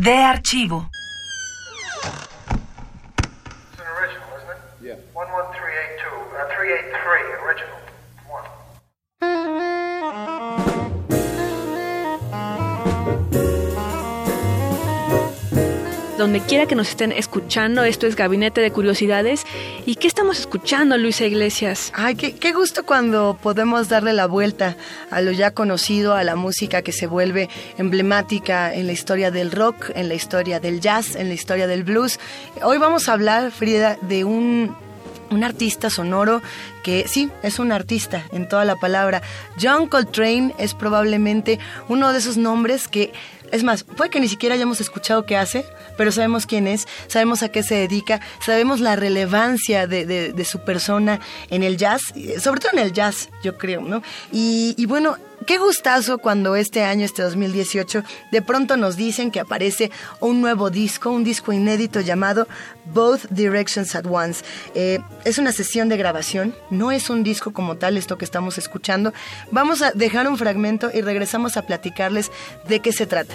De archivo. It's an original, isn't it? Yeah. 11382, uh, 383, original. Donde quiera que nos estén escuchando, esto es Gabinete de Curiosidades. ¿Y qué estamos escuchando, Luisa Iglesias? Ay, qué, qué gusto cuando podemos darle la vuelta a lo ya conocido, a la música que se vuelve emblemática en la historia del rock, en la historia del jazz, en la historia del blues. Hoy vamos a hablar, Frida, de un, un artista sonoro que sí, es un artista en toda la palabra. John Coltrane es probablemente uno de esos nombres que es más, puede que ni siquiera hayamos escuchado qué hace, pero sabemos quién es, sabemos a qué se dedica, sabemos la relevancia de, de- su persona en el jazz, eh, sobre todo en el jazz, yo creo, ¿no? Y bueno, qué gustazo cuando este año, este 2018, de pronto nos dicen que aparece un nuevo disco, un disco inédito llamado Both Directions at Once. Eh, es una sesión de grabación, no es un disco como tal esto que estamos escuchando. Vamos a dejar un fragmento y regresamos a platicarles de qué se trata.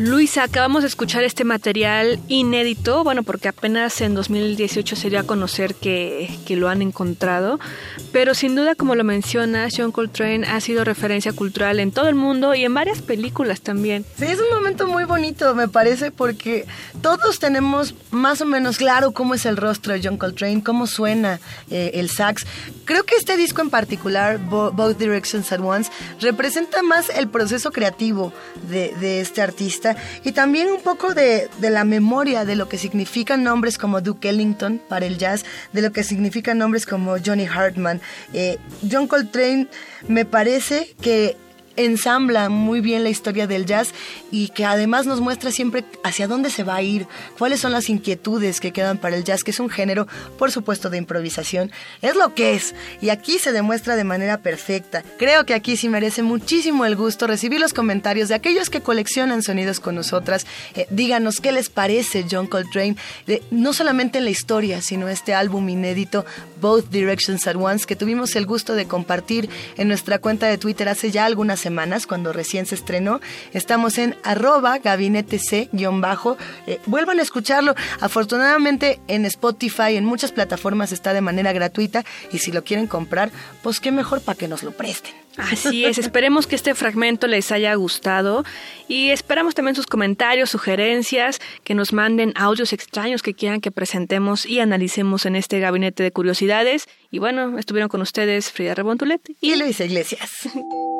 Luisa, acabamos de escuchar este material inédito, bueno, porque apenas en 2018 se dio a conocer que, que, lo han encontrado, pero sin duda, como lo mencionas, John Coltrane ha sido referencia cultural en todo el mundo y en varias películas también. Sí, es un momento muy bonito, me parece, porque todos tenemos más o menos claro cómo es el rostro de John Coltrane, cómo suena eh, el sax. Creo que este disco en particular, Both Directions at Once, representa más el proceso creativo de, de este artista y también un poco de, la memoria de lo que significan nombres como Duke Ellington para el jazz, de lo que significan nombres como Johnny Hartman. Eh, John Coltrane me parece que ensambla muy bien la historia del jazz y que además nos muestra siempre hacia dónde se va a ir, cuáles son las inquietudes que quedan para el jazz, que es un género, por supuesto, de improvisación. Es lo que es y aquí se demuestra de manera perfecta. Creo que aquí sí merece muchísimo el gusto recibir los comentarios de aquellos que coleccionan sonidos con nosotras. Eh, díganos qué les parece John Coltrane, no solamente en la historia, sino este álbum inédito, Both Directions at Once, que tuvimos el gusto de compartir en nuestra cuenta de Twitter hace ya algunas semanas, cuando recién se estrenó. Estamos en arroba gabinete C-bajo. Eh, vuelvan a escucharlo. Afortunadamente en Spotify, en muchas plataformas está de manera gratuita y si lo quieren comprar, pues qué mejor para que nos lo presten. Así es, esperemos que este fragmento les haya gustado y esperamos también sus comentarios, sugerencias, que nos manden audios extraños que quieran que presentemos y analicemos en este gabinete de curiosidades. Y bueno, estuvieron con ustedes Frida Rebontulet y, y Luisa Iglesias.